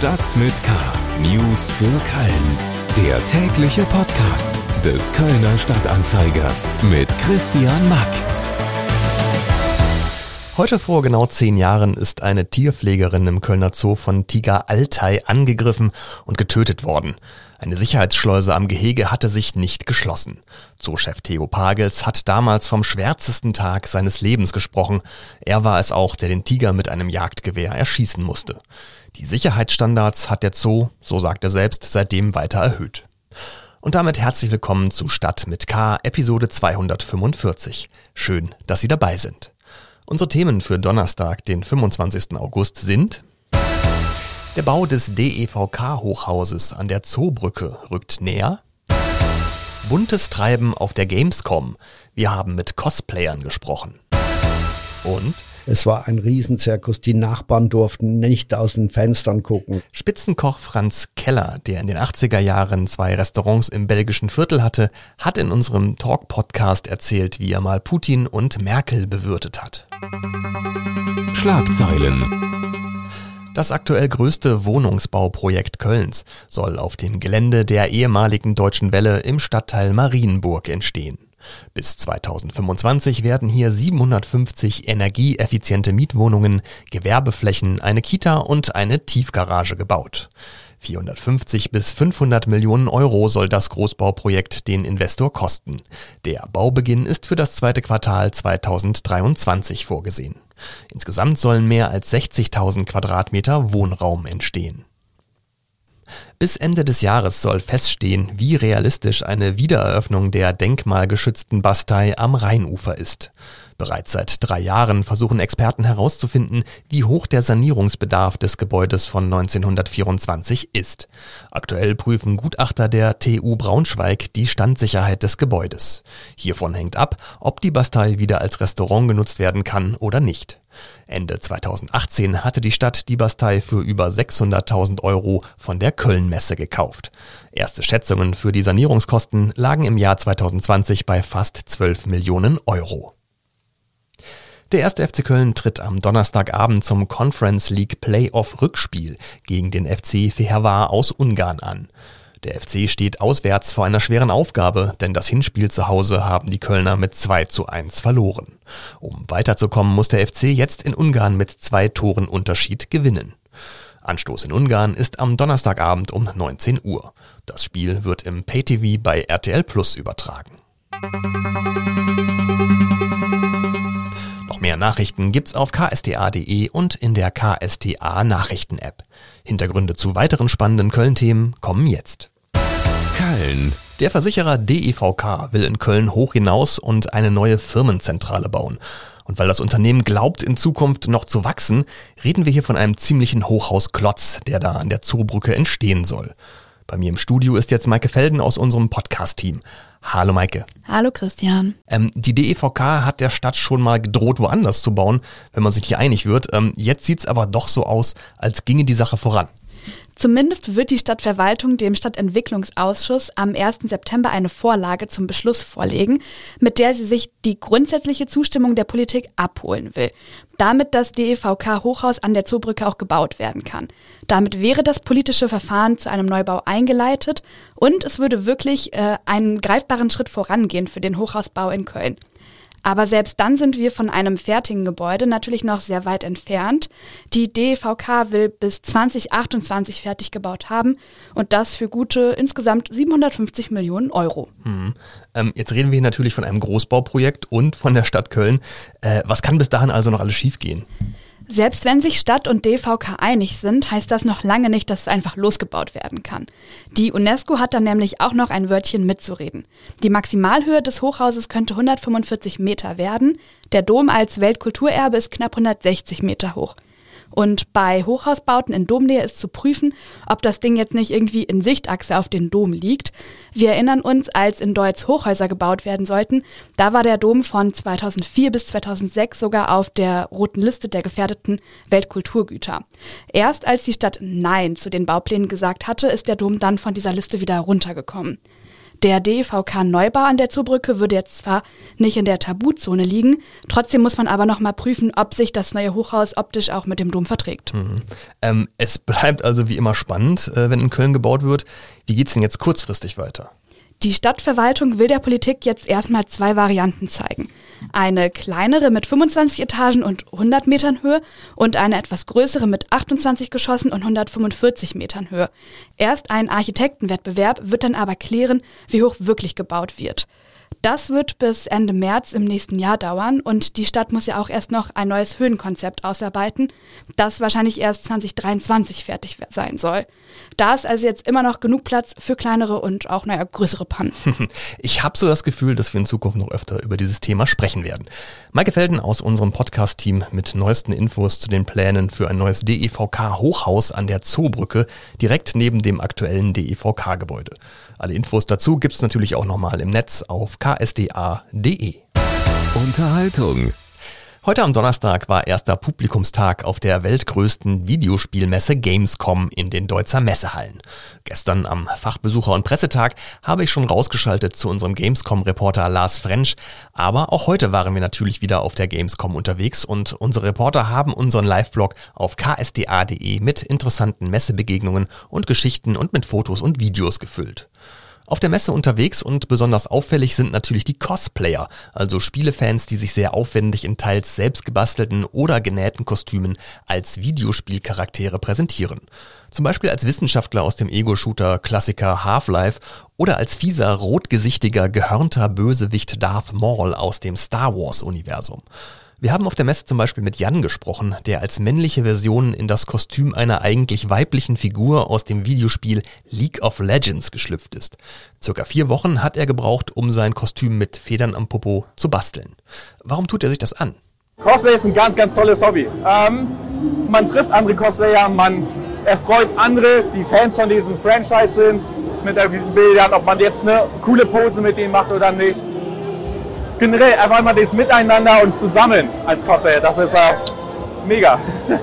Stadt mit K. News für Köln. Der tägliche Podcast des Kölner Stadtanzeiger mit Christian Mack. Heute vor genau zehn Jahren ist eine Tierpflegerin im Kölner Zoo von Tiger Altai angegriffen und getötet worden. Eine Sicherheitsschleuse am Gehege hatte sich nicht geschlossen. Zoochef Theo Pagels hat damals vom schwärzesten Tag seines Lebens gesprochen. Er war es auch, der den Tiger mit einem Jagdgewehr erschießen musste. Die Sicherheitsstandards hat der Zoo, so sagt er selbst, seitdem weiter erhöht. Und damit herzlich willkommen zu Stadt mit K, Episode 245. Schön, dass Sie dabei sind. Unsere Themen für Donnerstag, den 25. August sind der Bau des DEVK-Hochhauses an der Zoobrücke rückt näher. Buntes Treiben auf der Gamescom. Wir haben mit Cosplayern gesprochen. Und es war ein Riesenzirkus. Die Nachbarn durften nicht aus den Fenstern gucken. Spitzenkoch Franz Keller, der in den 80er Jahren zwei Restaurants im belgischen Viertel hatte, hat in unserem Talk-Podcast erzählt, wie er mal Putin und Merkel bewirtet hat. Schlagzeilen. Das aktuell größte Wohnungsbauprojekt Kölns soll auf dem Gelände der ehemaligen Deutschen Welle im Stadtteil Marienburg entstehen. Bis 2025 werden hier 750 energieeffiziente Mietwohnungen, Gewerbeflächen, eine Kita und eine Tiefgarage gebaut. 450 bis 500 Millionen Euro soll das Großbauprojekt den Investor kosten. Der Baubeginn ist für das zweite Quartal 2023 vorgesehen. Insgesamt sollen mehr als 60.000 Quadratmeter Wohnraum entstehen. Bis Ende des Jahres soll feststehen, wie realistisch eine Wiedereröffnung der denkmalgeschützten Bastei am Rheinufer ist. Bereits seit drei Jahren versuchen Experten herauszufinden, wie hoch der Sanierungsbedarf des Gebäudes von 1924 ist. Aktuell prüfen Gutachter der TU Braunschweig die Standsicherheit des Gebäudes. Hiervon hängt ab, ob die Bastei wieder als Restaurant genutzt werden kann oder nicht. Ende 2018 hatte die Stadt die Bastei für über 600.000 Euro von der Kölnmesse gekauft. Erste Schätzungen für die Sanierungskosten lagen im Jahr 2020 bei fast 12 Millionen Euro. Der erste FC Köln tritt am Donnerstagabend zum Conference League Playoff Rückspiel gegen den FC Fehervar aus Ungarn an. Der FC steht auswärts vor einer schweren Aufgabe, denn das Hinspiel zu Hause haben die Kölner mit 2 zu 1 verloren. Um weiterzukommen, muss der FC jetzt in Ungarn mit zwei Toren Unterschied gewinnen. Anstoß in Ungarn ist am Donnerstagabend um 19 Uhr. Das Spiel wird im PayTV bei RTL Plus übertragen. Noch mehr Nachrichten gibt's auf ksta.de und in der KSTA Nachrichten-App. Hintergründe zu weiteren spannenden Köln-Themen kommen jetzt. Köln. Der Versicherer DEVK will in Köln hoch hinaus und eine neue Firmenzentrale bauen. Und weil das Unternehmen glaubt, in Zukunft noch zu wachsen, reden wir hier von einem ziemlichen Hochhausklotz, der da an der Zoobrücke entstehen soll. Bei mir im Studio ist jetzt Maike Felden aus unserem Podcast-Team. Hallo Maike. Hallo Christian. Ähm, die DEVK hat der Stadt schon mal gedroht, woanders zu bauen, wenn man sich hier einig wird. Ähm, jetzt sieht's aber doch so aus, als ginge die Sache voran. Zumindest wird die Stadtverwaltung dem Stadtentwicklungsausschuss am 1. September eine Vorlage zum Beschluss vorlegen, mit der sie sich die grundsätzliche Zustimmung der Politik abholen will. Damit das DEVK-Hochhaus an der Zoobrücke auch gebaut werden kann. Damit wäre das politische Verfahren zu einem Neubau eingeleitet und es würde wirklich äh, einen greifbaren Schritt vorangehen für den Hochhausbau in Köln. Aber selbst dann sind wir von einem fertigen Gebäude natürlich noch sehr weit entfernt. Die DVK will bis 2028 fertig gebaut haben und das für gute insgesamt 750 Millionen Euro. Hm. Ähm, jetzt reden wir hier natürlich von einem Großbauprojekt und von der Stadt Köln. Äh, was kann bis dahin also noch alles schiefgehen? Selbst wenn sich Stadt und DVK einig sind, heißt das noch lange nicht, dass es einfach losgebaut werden kann. Die UNESCO hat dann nämlich auch noch ein Wörtchen mitzureden. Die Maximalhöhe des Hochhauses könnte 145 Meter werden, der Dom als Weltkulturerbe ist knapp 160 Meter hoch. Und bei Hochhausbauten in Domnähe ist zu prüfen, ob das Ding jetzt nicht irgendwie in Sichtachse auf den Dom liegt. Wir erinnern uns, als in Deutz Hochhäuser gebaut werden sollten, da war der Dom von 2004 bis 2006 sogar auf der roten Liste der gefährdeten Weltkulturgüter. Erst als die Stadt Nein zu den Bauplänen gesagt hatte, ist der Dom dann von dieser Liste wieder runtergekommen. Der DEVK-Neubau an der Zoobrücke würde jetzt zwar nicht in der Tabuzone liegen, trotzdem muss man aber nochmal prüfen, ob sich das neue Hochhaus optisch auch mit dem Dom verträgt. Mhm. Ähm, es bleibt also wie immer spannend, äh, wenn in Köln gebaut wird. Wie geht es denn jetzt kurzfristig weiter? Die Stadtverwaltung will der Politik jetzt erstmal zwei Varianten zeigen. Eine kleinere mit 25 Etagen und 100 Metern Höhe und eine etwas größere mit 28 Geschossen und 145 Metern Höhe. Erst ein Architektenwettbewerb wird dann aber klären, wie hoch wirklich gebaut wird. Das wird bis Ende März im nächsten Jahr dauern und die Stadt muss ja auch erst noch ein neues Höhenkonzept ausarbeiten, das wahrscheinlich erst 2023 fertig sein soll. Da ist also jetzt immer noch genug Platz für kleinere und auch naja, größere Pannen. Ich habe so das Gefühl, dass wir in Zukunft noch öfter über dieses Thema sprechen werden. Maike Felden aus unserem Podcast-Team mit neuesten Infos zu den Plänen für ein neues DEVK-Hochhaus an der Zoobrücke direkt neben dem aktuellen DEVK-Gebäude. Alle Infos dazu gibt es natürlich auch nochmal im Netz auf ksda.de. Unterhaltung. Heute am Donnerstag war erster Publikumstag auf der weltgrößten Videospielmesse Gamescom in den Deutzer Messehallen. Gestern am Fachbesucher- und Pressetag habe ich schon rausgeschaltet zu unserem Gamescom-Reporter Lars French, aber auch heute waren wir natürlich wieder auf der Gamescom unterwegs und unsere Reporter haben unseren Live-Blog auf ksda.de mit interessanten Messebegegnungen und Geschichten und mit Fotos und Videos gefüllt. Auf der Messe unterwegs und besonders auffällig sind natürlich die Cosplayer, also Spielefans, die sich sehr aufwendig in teils selbst gebastelten oder genähten Kostümen als Videospielcharaktere präsentieren. Zum Beispiel als Wissenschaftler aus dem Ego-Shooter-Klassiker Half-Life oder als fieser, rotgesichtiger, gehörnter Bösewicht Darth Maul aus dem Star Wars-Universum. Wir haben auf der Messe zum Beispiel mit Jan gesprochen, der als männliche Version in das Kostüm einer eigentlich weiblichen Figur aus dem Videospiel League of Legends geschlüpft ist. Circa vier Wochen hat er gebraucht, um sein Kostüm mit Federn am Popo zu basteln. Warum tut er sich das an? Cosplay ist ein ganz, ganz tolles Hobby. Ähm, man trifft andere Cosplayer, man erfreut andere, die Fans von diesem Franchise sind, mit irgendwelchen Bildern, ob man jetzt eine coole Pose mit denen macht oder nicht generell einfach mal das Miteinander und zusammen als Cosplayer, das ist äh, mega.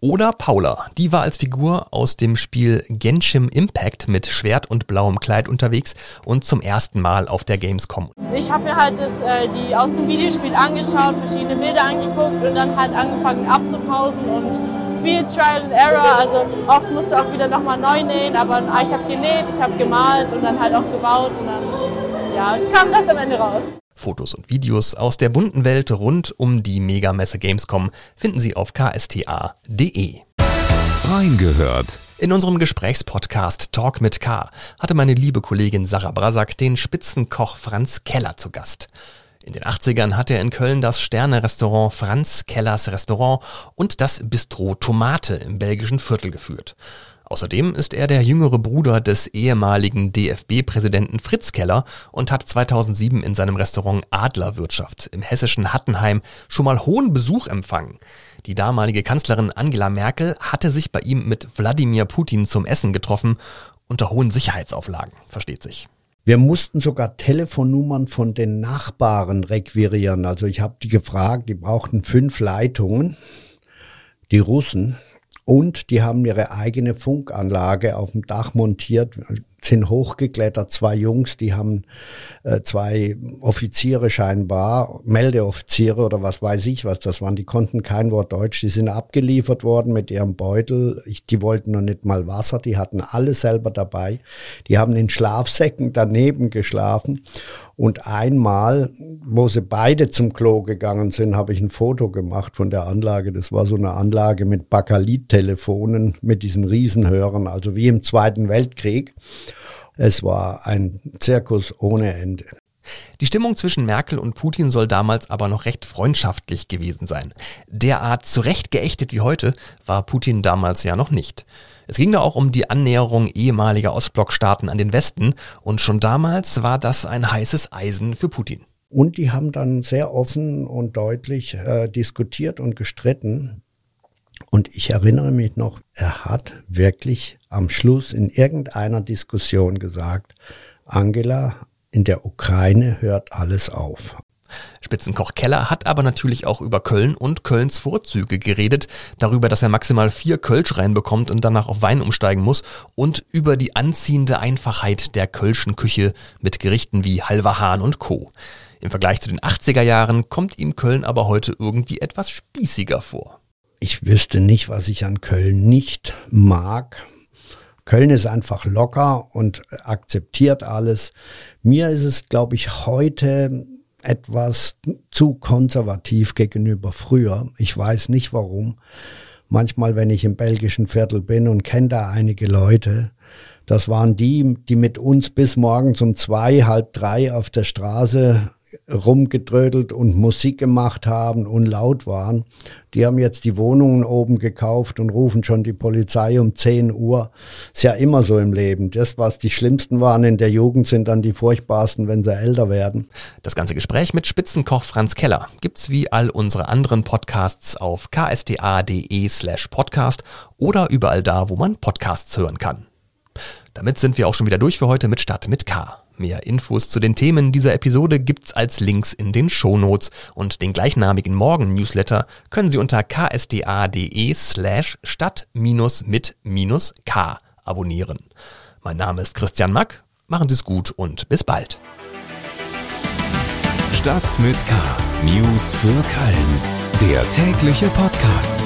Oder Paula, die war als Figur aus dem Spiel Genshin Impact mit Schwert und blauem Kleid unterwegs und zum ersten Mal auf der Gamescom. Ich habe mir halt das, äh, die aus dem Videospiel angeschaut, verschiedene Bilder angeguckt und dann halt angefangen abzupausen und viel Trial and Error. Also oft musste auch wieder nochmal neu nähen, aber ich habe genäht, ich habe gemalt und dann halt auch gebaut und dann ja, kam das am Ende raus. Fotos und Videos aus der bunten Welt rund um die Megamesse Gamescom finden Sie auf ksta.de. Reingehört. In unserem Gesprächspodcast Talk mit K hatte meine liebe Kollegin Sarah Brasak den Spitzenkoch Franz Keller zu Gast. In den 80ern hat er in Köln das Sterne-Restaurant Franz Kellers Restaurant und das Bistro Tomate im belgischen Viertel geführt. Außerdem ist er der jüngere Bruder des ehemaligen DFB-Präsidenten Fritz Keller und hat 2007 in seinem Restaurant Adlerwirtschaft im hessischen Hattenheim schon mal hohen Besuch empfangen. Die damalige Kanzlerin Angela Merkel hatte sich bei ihm mit Wladimir Putin zum Essen getroffen, unter hohen Sicherheitsauflagen, versteht sich. Wir mussten sogar Telefonnummern von den Nachbarn requirieren. Also ich habe die gefragt, die brauchten fünf Leitungen, die Russen. Und die haben ihre eigene Funkanlage auf dem Dach montiert, sind hochgeklettert, zwei Jungs, die haben äh, zwei Offiziere scheinbar, Meldeoffiziere oder was weiß ich was das waren, die konnten kein Wort Deutsch, die sind abgeliefert worden mit ihrem Beutel, ich, die wollten noch nicht mal Wasser, die hatten alles selber dabei, die haben in Schlafsäcken daneben geschlafen und einmal, wo sie beide zum Klo gegangen sind, habe ich ein Foto gemacht von der Anlage. Das war so eine Anlage mit Bakalit-Telefonen, mit diesen Riesenhörern, also wie im Zweiten Weltkrieg. Es war ein Zirkus ohne Ende. Die Stimmung zwischen Merkel und Putin soll damals aber noch recht freundschaftlich gewesen sein. Derart zurechtgeächtet wie heute war Putin damals ja noch nicht. Es ging da auch um die Annäherung ehemaliger Ostblockstaaten an den Westen und schon damals war das ein heißes Eisen für Putin. Und die haben dann sehr offen und deutlich äh, diskutiert und gestritten. Und ich erinnere mich noch, er hat wirklich am Schluss in irgendeiner Diskussion gesagt, Angela, in der Ukraine hört alles auf. Spitzenkoch Keller hat aber natürlich auch über Köln und Kölns Vorzüge geredet, darüber, dass er maximal vier Kölsch reinbekommt und danach auf Wein umsteigen muss und über die anziehende Einfachheit der Kölschen Küche mit Gerichten wie Halver Hahn und Co. Im Vergleich zu den 80er Jahren kommt ihm Köln aber heute irgendwie etwas spießiger vor. Ich wüsste nicht, was ich an Köln nicht mag. Köln ist einfach locker und akzeptiert alles. Mir ist es, glaube ich, heute etwas zu konservativ gegenüber früher. Ich weiß nicht warum. Manchmal, wenn ich im belgischen Viertel bin und kenne da einige Leute, das waren die, die mit uns bis morgens um zwei, halb drei auf der Straße rumgedrödelt und Musik gemacht haben und laut waren. Die haben jetzt die Wohnungen oben gekauft und rufen schon die Polizei um 10 Uhr. Ist ja immer so im Leben. Das, was die schlimmsten waren in der Jugend, sind dann die furchtbarsten, wenn sie älter werden. Das ganze Gespräch mit Spitzenkoch Franz Keller gibt's wie all unsere anderen Podcasts auf ksta.de slash podcast oder überall da, wo man Podcasts hören kann. Damit sind wir auch schon wieder durch für heute mit Stadt mit K. Mehr Infos zu den Themen dieser Episode gibt's als Links in den Shownotes und den gleichnamigen Morgen-Newsletter können Sie unter ksda.de slash stadt-mit-k abonnieren. Mein Name ist Christian Mack, machen Sie es gut und bis bald. Stadt mit K. News für Köln. Der tägliche Podcast.